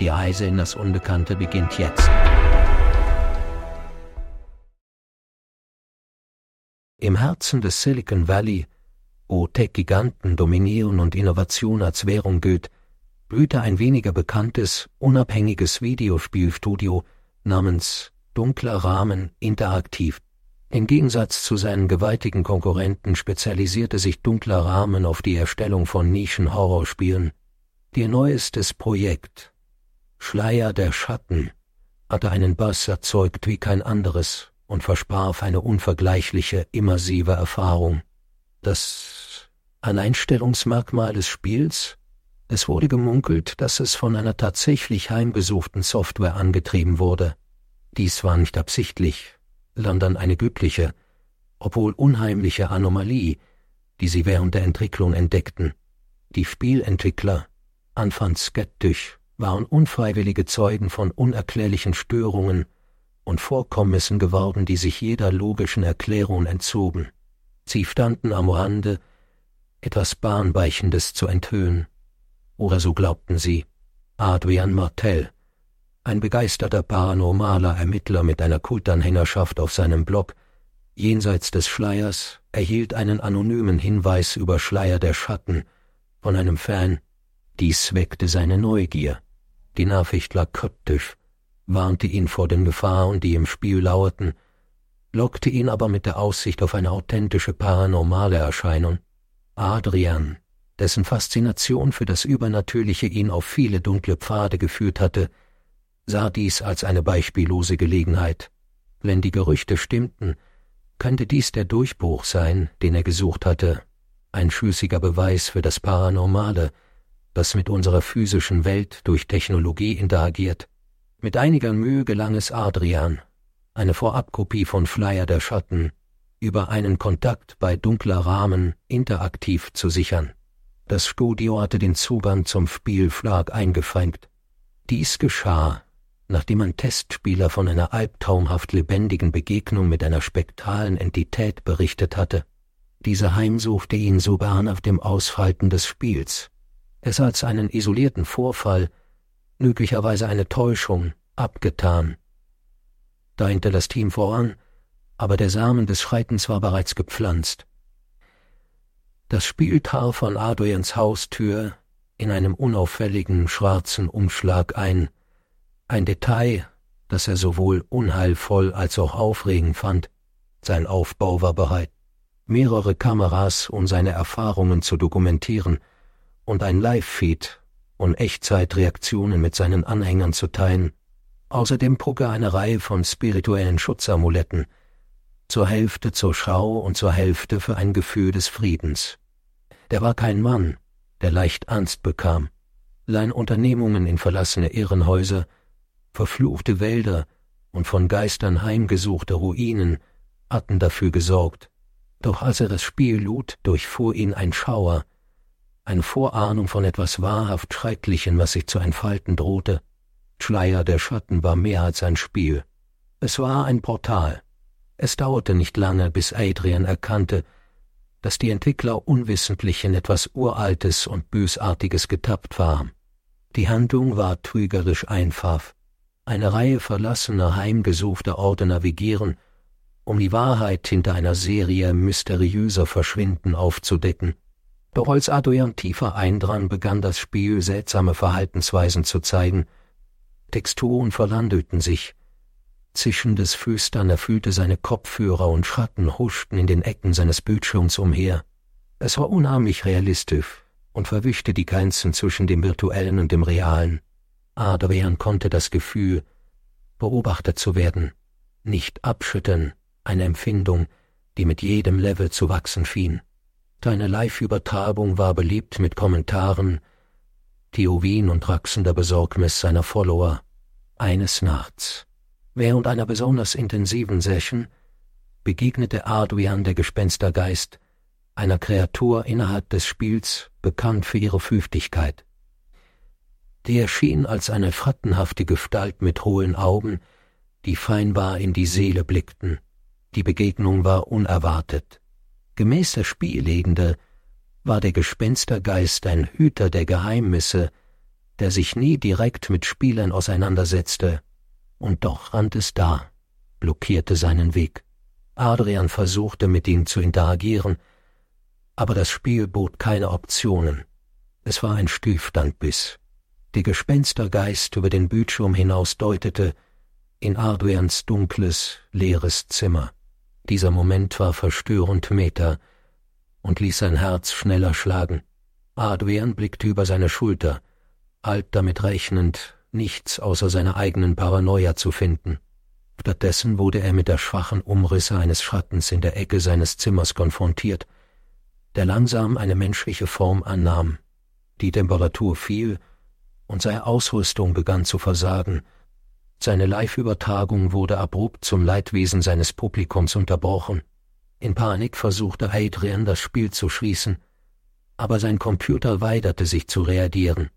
Die Reise in das Unbekannte beginnt jetzt. Im Herzen des Silicon Valley, wo Tech-Giganten dominieren und Innovation als Währung gilt, blühte ein weniger bekanntes, unabhängiges Videospielstudio namens Dunkler Rahmen Interaktiv. Im Gegensatz zu seinen gewaltigen Konkurrenten spezialisierte sich Dunkler Rahmen auf die Erstellung von Nischen-Horrorspielen. Ihr neuestes Projekt, Schleier der Schatten, hatte einen Bass erzeugt wie kein anderes und versprach eine unvergleichliche, immersive Erfahrung. Das Alleinstellungsmerkmal des Spiels? Es wurde gemunkelt, dass es von einer tatsächlich heimgesuchten Software angetrieben wurde. Dies war nicht absichtlich, sondern eine glückliche, obwohl unheimliche Anomalie, die sie während der Entwicklung entdeckten. Die Spielentwickler, anfangs skeptisch, waren unfreiwillige Zeugen von unerklärlichen Störungen und Vorkommnissen geworden, die sich jeder logischen Erklärung entzogen. Sie standen am Rande, etwas Bahnweichendes zu enthüllen. Oder so glaubten sie. Adrian Martell, ein begeisterter paranormaler Ermittler mit einer Kultanhängerschaft auf seinem Blog, jenseits des Schleiers, erhielt einen anonymen Hinweis über Schleier der Schatten von einem Fan. Dies weckte seine Neugier. Die Nachricht lag kryptisch, warnte ihn vor den Gefahren, die im Spiel lauerten, lockte ihn aber mit der Aussicht auf eine authentische paranormale Erscheinung. Adrian, dessen Faszination für das Übernatürliche ihn auf viele dunkle Pfade geführt hatte, sah dies als eine beispiellose Gelegenheit. Wenn die Gerüchte stimmten, könnte dies der Durchbruch sein, den er gesucht hatte, ein schlüssiger Beweis für das Paranormale, das mit unserer physischen Welt durch Technologie interagiert. Mit einiger Mühe gelang es Adrian, eine Vorabkopie von Flyer der Schatten über einen Kontakt bei dunkler Rahmen interaktiv zu sichern. Das Studio hatte den Zugang zum Spiel Schlag eingefränkt. Dies geschah, nachdem ein Testspieler von einer albtraumhaft lebendigen Begegnung mit einer spektralen Entität berichtet hatte. Diese heimsuchte ihn sogar nach dem Ausfalten des Spiels. Es als einen isolierten Vorfall, möglicherweise eine Täuschung, abgetan. Da hinter das Team voran, aber der Samen des Schreitens war bereits gepflanzt. Das Spiel traf von Adrians Haustür in einem unauffälligen schwarzen Umschlag ein, ein Detail, das er sowohl unheilvoll als auch aufregend fand. Sein Aufbau war bereit. Mehrere Kameras, um seine Erfahrungen zu dokumentieren, und ein Live-Feed, um Echtzeitreaktionen mit seinen Anhängern zu teilen. Außerdem trug er eine Reihe von spirituellen Schutzamuletten, zur Hälfte zur Schau und zur Hälfte für ein Gefühl des Friedens. Der war kein Mann, der leicht Angst bekam. Seine Unternehmungen in verlassene Irrenhäuser verfluchte Wälder und von Geistern heimgesuchte Ruinen hatten dafür gesorgt. Doch als er das Spiel lud, durchfuhr ihn ein Schauer, eine Vorahnung von etwas wahrhaft Schrecklichem, was sich zu entfalten drohte. Schleier der Schatten war mehr als ein Spiel. Es war ein Portal. Es dauerte nicht lange, bis Adrian erkannte, dass die Entwickler unwissentlich in etwas Uraltes und Bösartiges getappt waren. Die Handlung war trügerisch einfach eine Reihe verlassener, heimgesuchter Orte navigieren, um die Wahrheit hinter einer Serie mysteriöser Verschwinden aufzudecken. Als Adrian tiefer eindrang, begann das Spiel seltsame Verhaltensweisen zu zeigen. Texturen verwandelten sich. Zischendes Flüstern erfüllte seine Kopfhörer und Schatten huschten in den Ecken seines Bildschirms umher. Es war unheimlich realistisch und verwischte die Grenzen zwischen dem Virtuellen und dem Realen. Adrian konnte das Gefühl, beobachtet zu werden, nicht abschütteln, eine Empfindung, die mit jedem Level zu wachsen schien. Deine Live-Übertragung war beliebt mit Kommentaren, Theorien und wachsender Besorgnis seiner Follower. Eines Nachts, während einer besonders intensiven Session, begegnete Adrian der Gespenstergeist, einer Kreatur innerhalb des Spiels, bekannt für ihre Flüchtigkeit. Die erschien als eine frattenhafte Gestalt mit hohlen Augen, die feinbar in die Seele blickten. Die Begegnung war unerwartet. Gemäß der Spiellegende war der Gespenstergeist ein Hüter der Geheimnisse, der sich nie direkt mit Spielern auseinandersetzte, und doch rannte es da, blockierte seinen Weg. Adrian versuchte mit ihm zu interagieren, aber das Spiel bot keine Optionen. Es war ein Stillstandbiss. Der Gespenstergeist über den Bildschirm hinaus deutete in Adrians dunkles, leeres Zimmer. Dieser Moment war verstörend Meta und ließ sein Herz schneller schlagen. Adrian blickte über seine Schulter, alt damit rechnend, nichts außer seiner eigenen Paranoia zu finden. Stattdessen wurde er mit der schwachen Umrisse eines Schattens in der Ecke seines Zimmers konfrontiert, der langsam eine menschliche Form annahm. Die Temperatur fiel und seine Ausrüstung begann zu versagen, seine Live-Übertragung wurde abrupt zum Leidwesen seines Publikums unterbrochen. In Panik versuchte Adrian das Spiel zu schließen, aber sein Computer weigerte sich zu reagieren.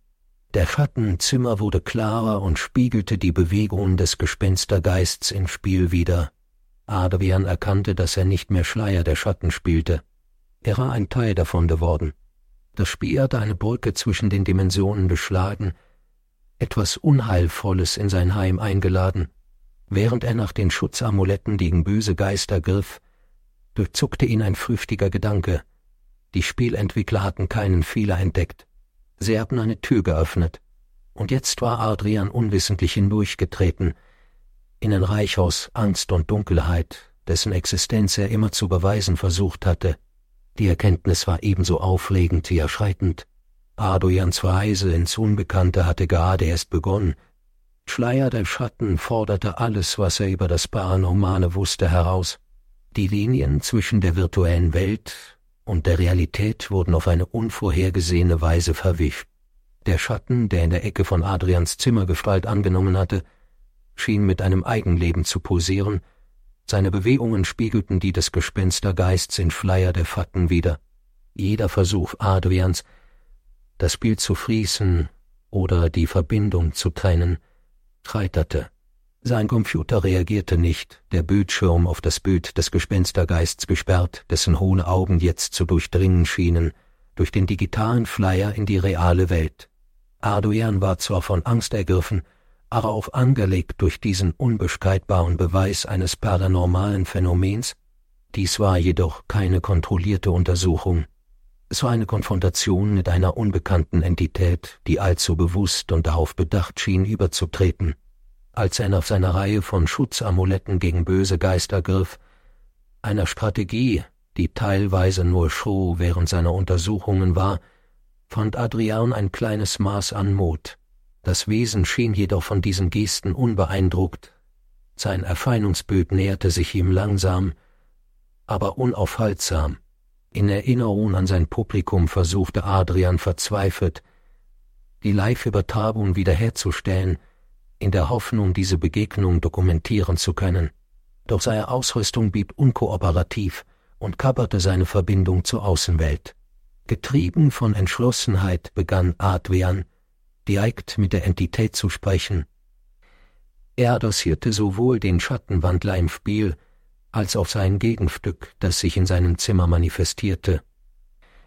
Der Schattenzimmer wurde klarer und spiegelte die Bewegungen des Gespenstergeists im Spiel wider. Adrian erkannte, dass er nicht mehr Schleier der Schatten spielte. Er war ein Teil davon geworden. Das Spiel hatte eine Brücke zwischen den Dimensionen beschlagen, etwas Unheilvolles in sein Heim eingeladen. Während er nach den Schutzamuletten gegen böse Geister griff, durchzuckte ihn ein flüchtiger Gedanke. Die Spielentwickler hatten keinen Fehler entdeckt. Sie hatten eine Tür geöffnet. Und jetzt war Adrian unwissentlich hindurchgetreten, in ein Reich aus Angst und Dunkelheit, dessen Existenz er immer zu beweisen versucht hatte. Die Erkenntnis war ebenso aufregend wie erschreitend. Adrians Reise ins Unbekannte hatte gerade erst begonnen. Schleier der Schatten forderte alles, was er über das Paranormale wusste, heraus. Die Linien zwischen der virtuellen Welt und der Realität wurden auf eine unvorhergesehene Weise verwischt. Der Schatten, der in der Ecke von Adrians Zimmer Gestalt angenommen hatte, schien mit einem Eigenleben zu posieren, seine Bewegungen spiegelten die des Gespenstergeists in Schleier der Fatten wider. Jeder Versuch Adrians, das Bild zu fließen oder die Verbindung zu trennen, scheiterte. Sein Computer reagierte nicht, der Bildschirm auf das Bild des Gespenstergeists gesperrt, dessen hohle Augen jetzt zu durchdringen schienen, durch den digitalen Flyer in die reale Welt. Arduan war zwar von Angst ergriffen, aber auch angelegt durch diesen unbestreitbaren Beweis eines paranormalen Phänomens, dies war jedoch keine kontrollierte Untersuchung, es war eine Konfrontation mit einer unbekannten Entität, die allzu bewusst und darauf bedacht schien, überzutreten. Als er auf seine Reihe von Schutzamuletten gegen böse Geister griff, einer Strategie, die teilweise nur Show während seiner Untersuchungen war, fand Adrian ein kleines Maß an Mut. Das Wesen schien jedoch von diesen Gesten unbeeindruckt. Sein Erscheinungsbild näherte sich ihm langsam, aber unaufhaltsam. In Erinnerung an sein Publikum versuchte Adrian verzweifelt, die Live-Übertragung wiederherzustellen, in der Hoffnung, diese Begegnung dokumentieren zu können. Doch seine Ausrüstung blieb unkooperativ und kapperte seine Verbindung zur Außenwelt. Getrieben von Entschlossenheit begann Adrian, direkt mit der Entität zu sprechen. Er adressierte sowohl den Schattenwandler im Spiel als auf sein Gegenstück, das sich in seinem Zimmer manifestierte.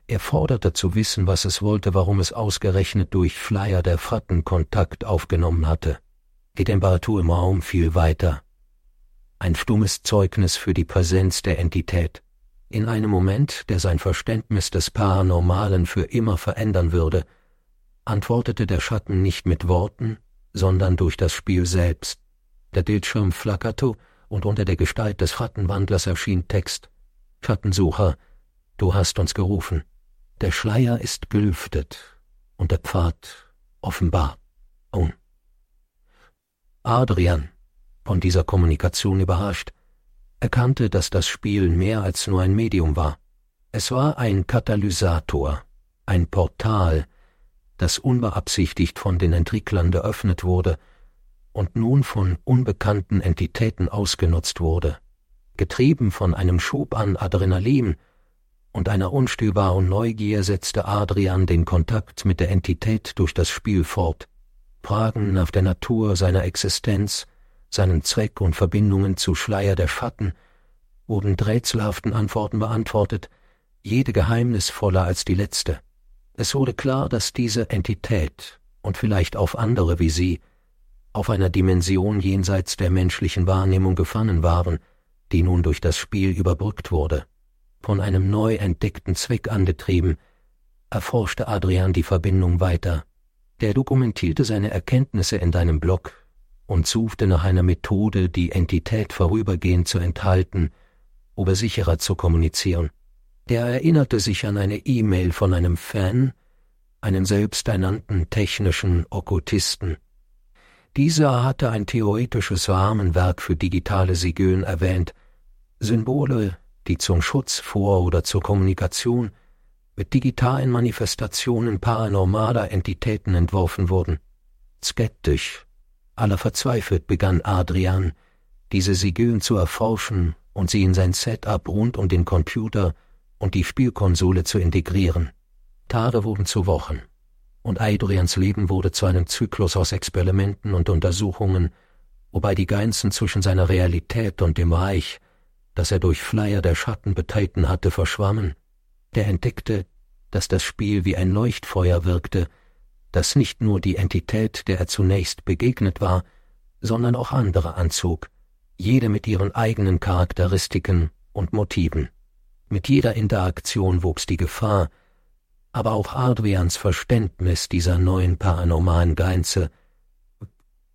Er forderte zu wissen, was es wollte, warum es ausgerechnet durch Flyer der Fratten Kontakt aufgenommen hatte. Die Temperatur im Raum fiel weiter. Ein stummes Zeugnis für die Präsenz der Entität. In einem Moment, der sein Verständnis des Paranormalen für immer verändern würde, antwortete der Schatten nicht mit Worten, sondern durch das Spiel selbst. Der Bildschirm flackerte und unter der Gestalt des Schattenwandlers erschien Text Schattensucher, du hast uns gerufen. Der Schleier ist gelüftet und der Pfad offenbar. Oh. Adrian, von dieser Kommunikation überrascht, erkannte, dass das Spiel mehr als nur ein Medium war. Es war ein Katalysator, ein Portal, das unbeabsichtigt von den Entwicklern geöffnet wurde und nun von unbekannten Entitäten ausgenutzt wurde. Getrieben von einem Schub an Adrenalin und einer unstillbaren Neugier setzte Adrian den Kontakt mit der Entität durch das Spiel fort. Fragen nach der Natur seiner Existenz, seinen Zweck und Verbindungen zu Schleier der Schatten wurden rätselhaften Antworten beantwortet, jede geheimnisvoller als die letzte. Es wurde klar, dass diese Entität und vielleicht auch andere wie sie auf einer Dimension jenseits der menschlichen Wahrnehmung gefangen waren, die nun durch das Spiel überbrückt wurde. Von einem neu entdeckten Zweck angetrieben, erforschte Adrian die Verbindung weiter. Der dokumentierte seine Erkenntnisse in deinem Blog und suchte nach einer Methode, die Entität vorübergehend zu enthalten, oder sicherer zu kommunizieren. Der erinnerte sich an eine E-Mail von einem Fan, einem selbsternannten technischen Okkultisten. Dieser hatte ein theoretisches Rahmenwerk für digitale Sigön erwähnt, Symbole, die zum Schutz vor oder zur Kommunikation mit digitalen Manifestationen paranormaler Entitäten entworfen wurden. Skeptisch, aller verzweifelt begann Adrian, diese Sigön zu erforschen und sie in sein Setup rund um den Computer und die Spielkonsole zu integrieren. Tage wurden zu Wochen, und Adrians Leben wurde zu einem Zyklus aus Experimenten und Untersuchungen, wobei die Grenzen zwischen seiner Realität und dem Reich, das er durch Flyer der Schatten betreten hatte, verschwammen. Der entdeckte, dass das Spiel wie ein Leuchtfeuer wirkte, das nicht nur die Entität, der er zunächst begegnet war, sondern auch andere anzog, jede mit ihren eigenen Charakteristiken und Motiven. Mit jeder Interaktion wuchs die Gefahr, aber auch Adrians Verständnis dieser neuen paranormalen Grenze.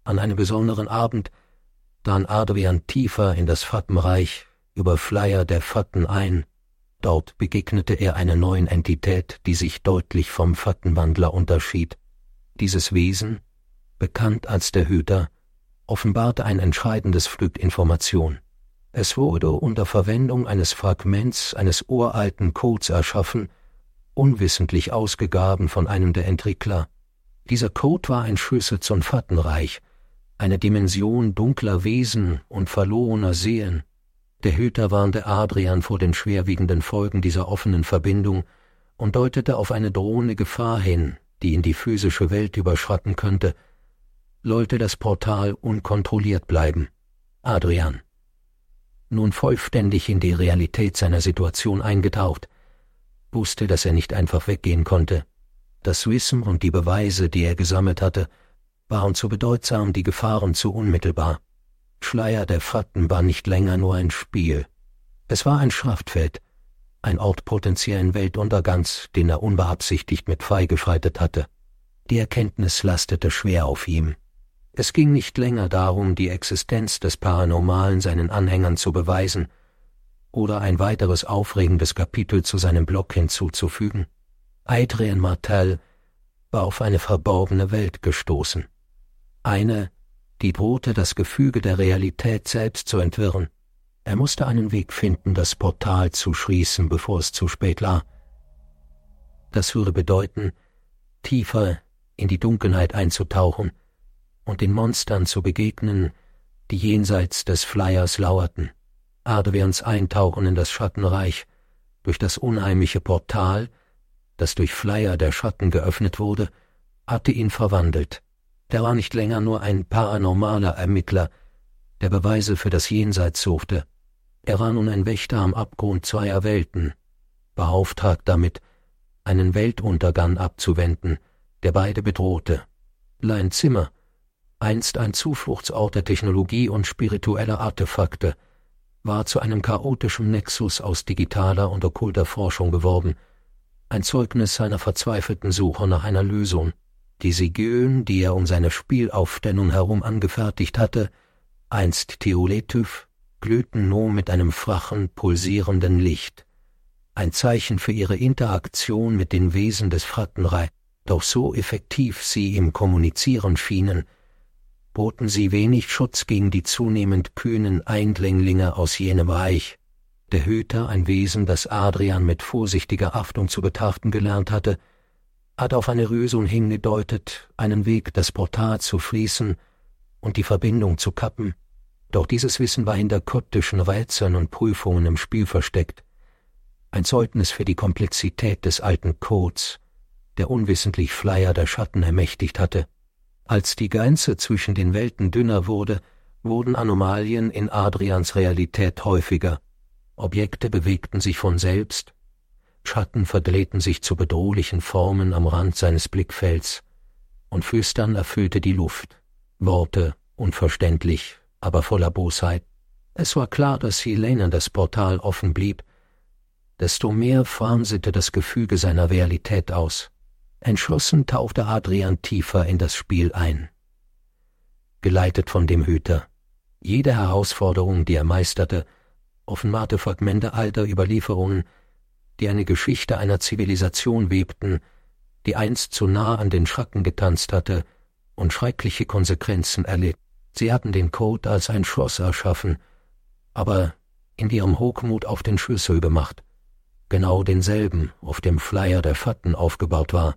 An einem besonderen Abend dann Adrian tiefer in das Fattenreich über Flyer der Fatten ein. Dort begegnete er einer neuen Entität, die sich deutlich vom Fattenwandler unterschied. Dieses Wesen, bekannt als der Hüter, offenbarte ein entscheidendes Stück Information. Es wurde unter Verwendung eines Fragments eines uralten Codes erschaffen, unwissentlich ausgegaben von einem der Entwickler. Dieser Code war ein Schlüssel zum Fattenreich, eine Dimension dunkler Wesen und verlorener Seelen. Der Hüter warnte Adrian vor den schwerwiegenden Folgen dieser offenen Verbindung und deutete auf eine drohende Gefahr hin, die in die physische Welt überschreiten könnte, sollte das Portal unkontrolliert bleiben. Adrian nun vollständig in die Realität seiner Situation eingetaucht, wusste, dass er nicht einfach weggehen konnte. Das Wissen und die Beweise, die er gesammelt hatte, waren zu bedeutsam, die Gefahren zu unmittelbar. Schleier der Fatten war nicht länger nur ein Spiel. Es war ein Schraftfeld, ein Ort potenziellen Weltuntergangs, den er unbeabsichtigt mit freigeschreitet hatte. Die Erkenntnis lastete schwer auf ihm. Es ging nicht länger darum, die Existenz des Paranormalen seinen Anhängern zu beweisen oder ein weiteres aufregendes Kapitel zu seinem Blog hinzuzufügen. Adrien Martel war auf eine verborgene Welt gestoßen. Eine, die drohte, das Gefüge der Realität selbst zu entwirren. Er musste einen Weg finden, das Portal zu schließen, bevor es zu spät war. Das würde bedeuten, tiefer in die Dunkelheit einzutauchen, und den Monstern zu begegnen, die jenseits des Flyers lauerten. Adrians Eintauchen in das Schattenreich, durch das unheimliche Portal, das durch Flyer der Schatten geöffnet wurde, hatte ihn verwandelt. Der war nicht länger nur ein paranormaler Ermittler, der Beweise für das Jenseits suchte. Er war nun ein Wächter am Abgrund zweier Welten, beauftragt damit, einen Weltuntergang abzuwenden, der beide bedrohte. Lein Zimmer, einst ein Zufluchtsort der Technologie und spiritueller Artefakte, war zu einem chaotischen Nexus aus digitaler und okkulter Forschung geworden, ein Zeugnis seiner verzweifelten Suche nach einer Lösung. Die Sigön, die er um seine Spielaufstellung herum angefertigt hatte, einst Theoletyph, glühten nun mit einem flachen, pulsierenden Licht. Ein Zeichen für ihre Interaktion mit den Wesen des Frattenrei, doch so effektiv sie im Kommunizieren schienen, boten sie wenig Schutz gegen die zunehmend kühnen Eindringlinge aus jenem Reich. Der Hüter, ein Wesen, das Adrian mit vorsichtiger Achtung zu betrachten gelernt hatte, hat auf eine Lösung hingedeutet, einen Weg, das Portal zu fließen und die Verbindung zu kappen. Doch dieses Wissen war hinter koptischen Rätseln und Prüfungen im Spiel versteckt. Ein Zeugnis für die Komplexität des alten Codes, der unwissentlich Flyer der Schatten ermächtigt hatte. Als die Grenze zwischen den Welten dünner wurde, wurden Anomalien in Adrians Realität häufiger. Objekte bewegten sich von selbst, Schatten verdrehten sich zu bedrohlichen Formen am Rand seines Blickfelds, und Flüstern erfüllte die Luft. Worte, unverständlich, aber voller Bosheit. Es war klar, dass Helena das Portal offen blieb. Desto mehr franselte das Gefüge seiner Realität aus. Entschlossen tauchte Adrian tiefer in das Spiel ein. Geleitet von dem Hüter. Jede Herausforderung, die er meisterte, offenbarte Fragmente alter Überlieferungen, die eine Geschichte einer Zivilisation webten, die einst zu nah an den Schrecken getanzt hatte und schreckliche Konsequenzen erlitt. Sie hatten den Code als ein Schloss erschaffen, aber in ihrem Hochmut auf den Schlüssel gemacht, genau denselben, auf dem Flyer der Fatten aufgebaut war.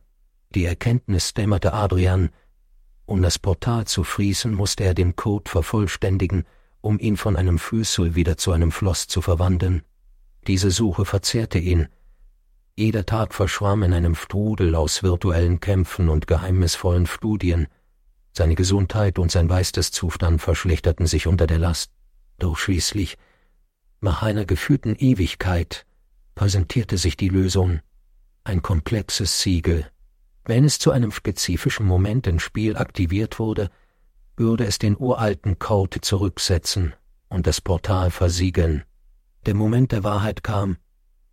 Die Erkenntnis dämmerte Adrian, um das Portal zu frießen, musste er den Code vervollständigen, um ihn von einem Füßel wieder zu einem Floss zu verwandeln. Diese Suche verzehrte ihn. Jeder Tag verschwamm in einem Strudel aus virtuellen Kämpfen und geheimnisvollen Studien. Seine Gesundheit und sein Geisteszustand verschlechterten sich unter der Last. Doch schließlich, nach einer gefühlten Ewigkeit, präsentierte sich die Lösung. Ein komplexes Siegel. Wenn es zu einem spezifischen Moment im Spiel aktiviert wurde, würde es den uralten Code zurücksetzen und das Portal versiegeln. Der Moment der Wahrheit kam.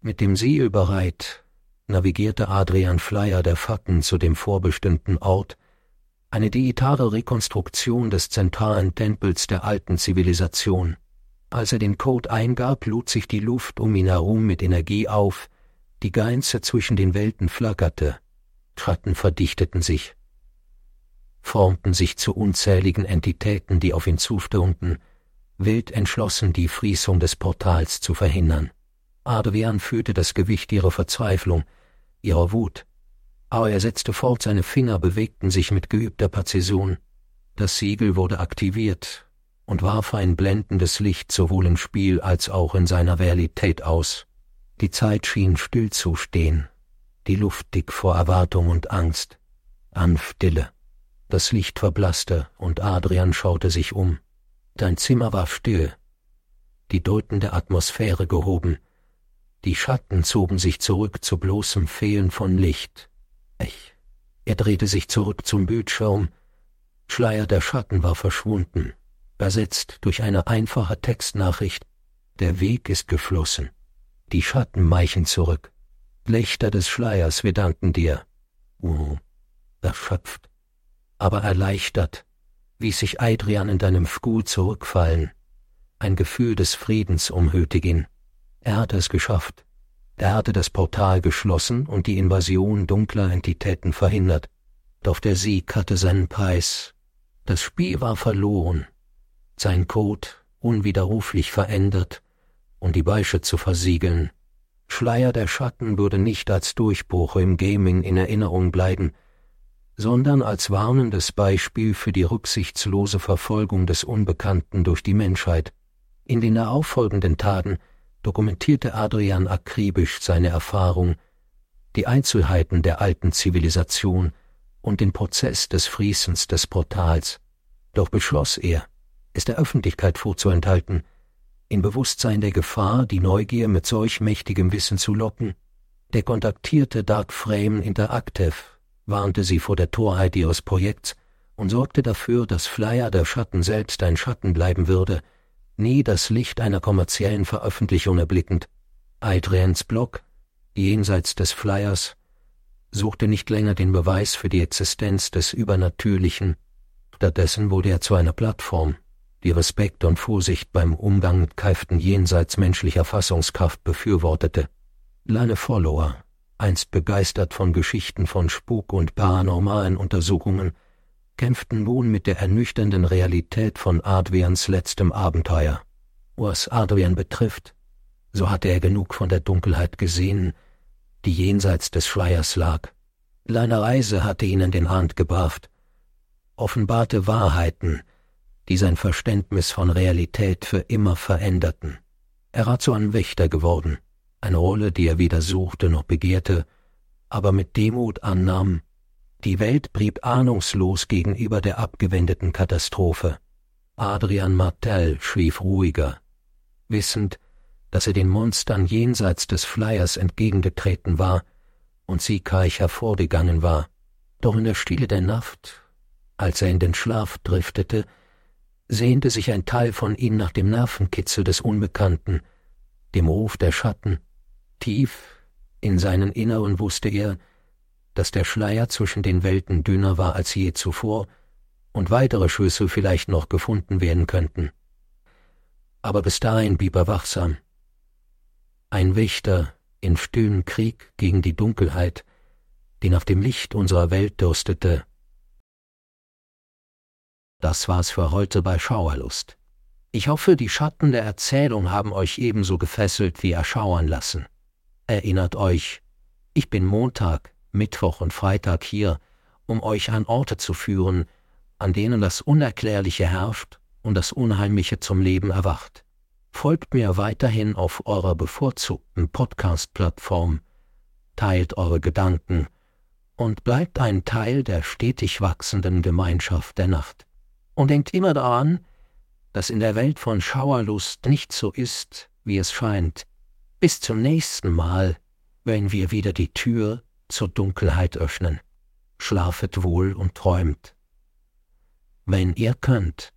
Mit dem Siegel bereit, navigierte Adrian Flyer der Fatten zu dem vorbestimmten Ort, eine digitale Rekonstruktion des zentralen Tempels der alten Zivilisation. Als er den Code eingab, lud sich die Luft um ihn herum mit Energie auf, die Grenze zwischen den Welten flackerte, Schatten verdichteten sich, formten sich zu unzähligen Entitäten, die auf ihn zustürmten, wild entschlossen, die Friesung des Portals zu verhindern. Adrian fühlte das Gewicht ihrer Verzweiflung, ihrer Wut. Aber er setzte fort, seine Finger bewegten sich mit geübter Präzision. Das Siegel wurde aktiviert und warf ein blendendes Licht sowohl im Spiel als auch in seiner Realität aus. Die Zeit schien still zu stehen, die Luft dick vor Erwartung und Angst. Anstille. Das Licht verblasste und Adrian schaute sich um. Dein Zimmer war still, die deutende Atmosphäre gehoben, die Schatten zogen sich zurück zu bloßem Fehlen von Licht. Ich. Er drehte sich zurück zum Bildschirm. Schleier der Schatten war verschwunden, ersetzt durch eine einfache Textnachricht. Der Weg ist geflossen. Die Schatten weichen zurück. Lichter des Schleiers, wir danken dir. Uh, erschöpft, aber erleichtert ließ sich Adrian in deinem Stuhl zurückfallen. Ein Gefühl des Friedens umhüllte ihn. Er hatte es geschafft. Er hatte das Portal geschlossen und die Invasion dunkler Entitäten verhindert. Doch der Sieg hatte seinen Preis. Das Spiel war verloren. Sein Code unwiderruflich verändert und die Beische zu versiegeln. Schleier der Schatten würde nicht als Durchbruch im Gaming in Erinnerung bleiben, sondern als warnendes Beispiel für die rücksichtslose Verfolgung des Unbekannten durch die Menschheit. In den darauffolgenden Tagen dokumentierte Adrian akribisch seine Erfahrung, die Einzelheiten der alten Zivilisation und den Prozess des Friesens des Portals. Doch beschloss er, es der Öffentlichkeit vorzuenthalten, in Bewusstsein der Gefahr, die Neugier mit solch mächtigem Wissen zu locken. Der kontaktierte Dark Frame Interactive warnte sie vor der Torheit ihres Projekts und sorgte dafür, dass Flyer der Schatten selbst ein Schatten bleiben würde, nie das Licht einer kommerziellen Veröffentlichung erblickend. Adrians Blog, jenseits des Flyers, suchte nicht länger den Beweis für die Existenz des Übernatürlichen, stattdessen wurde er zu einer Plattform, die Respekt und Vorsicht beim Umgang mit Kräften jenseits menschlicher Fassungskraft befürwortete. Kleine Follower einst begeistert von Geschichten von Spuk und paranormalen Untersuchungen, kämpften nun mit der ernüchternden Realität von Adrians letztem Abenteuer. Was Adrian betrifft, so hatte er genug von der Dunkelheit gesehen, die jenseits des Schleiers lag. Leine Reise hatte ihn in den Rand gebracht, offenbarte Wahrheiten, die sein Verständnis von Realität für immer veränderten. Er war zu einem Wächter geworden, eine Rolle, die er weder suchte noch begehrte, aber mit Demut annahm. Die Welt blieb ahnungslos gegenüber der abgewendeten Katastrophe. Adrian Martel schlief ruhiger, wissend, dass er den Monstern jenseits des Flyers entgegengetreten war und siegreich hervorgegangen war. Doch in der Stille der Nacht, als er in den Schlaf driftete, sehnte sich ein Teil von ihm nach dem Nervenkitzel des Unbekannten, dem Ruf der Schatten. Tief in seinen Inneren wusste er, dass der Schleier zwischen den Welten dünner war als je zuvor und weitere Schlüssel vielleicht noch gefunden werden könnten. Aber bis dahin blieb er wachsam. Ein Wächter in stillem Krieg gegen die Dunkelheit, die nach dem Licht unserer Welt durstete. Das war's für heute bei Schauerlust. Ich hoffe, die Schatten der Erzählung haben euch ebenso gefesselt wie erschauern lassen. Erinnert euch, ich bin Montag, Mittwoch und Freitag hier, um euch an Orte zu führen, an denen das Unerklärliche herrscht und das Unheimliche zum Leben erwacht. Folgt mir weiterhin auf eurer bevorzugten Podcast-Plattform, teilt eure Gedanken und bleibt ein Teil der stetig wachsenden Gemeinschaft der Nacht. Und denkt immer daran, dass in der Welt von Schauerlust nicht so ist, wie es scheint. Bis zum nächsten Mal, wenn wir wieder die Tür zur Dunkelheit öffnen. Schlafet wohl und träumt. Wenn ihr könnt,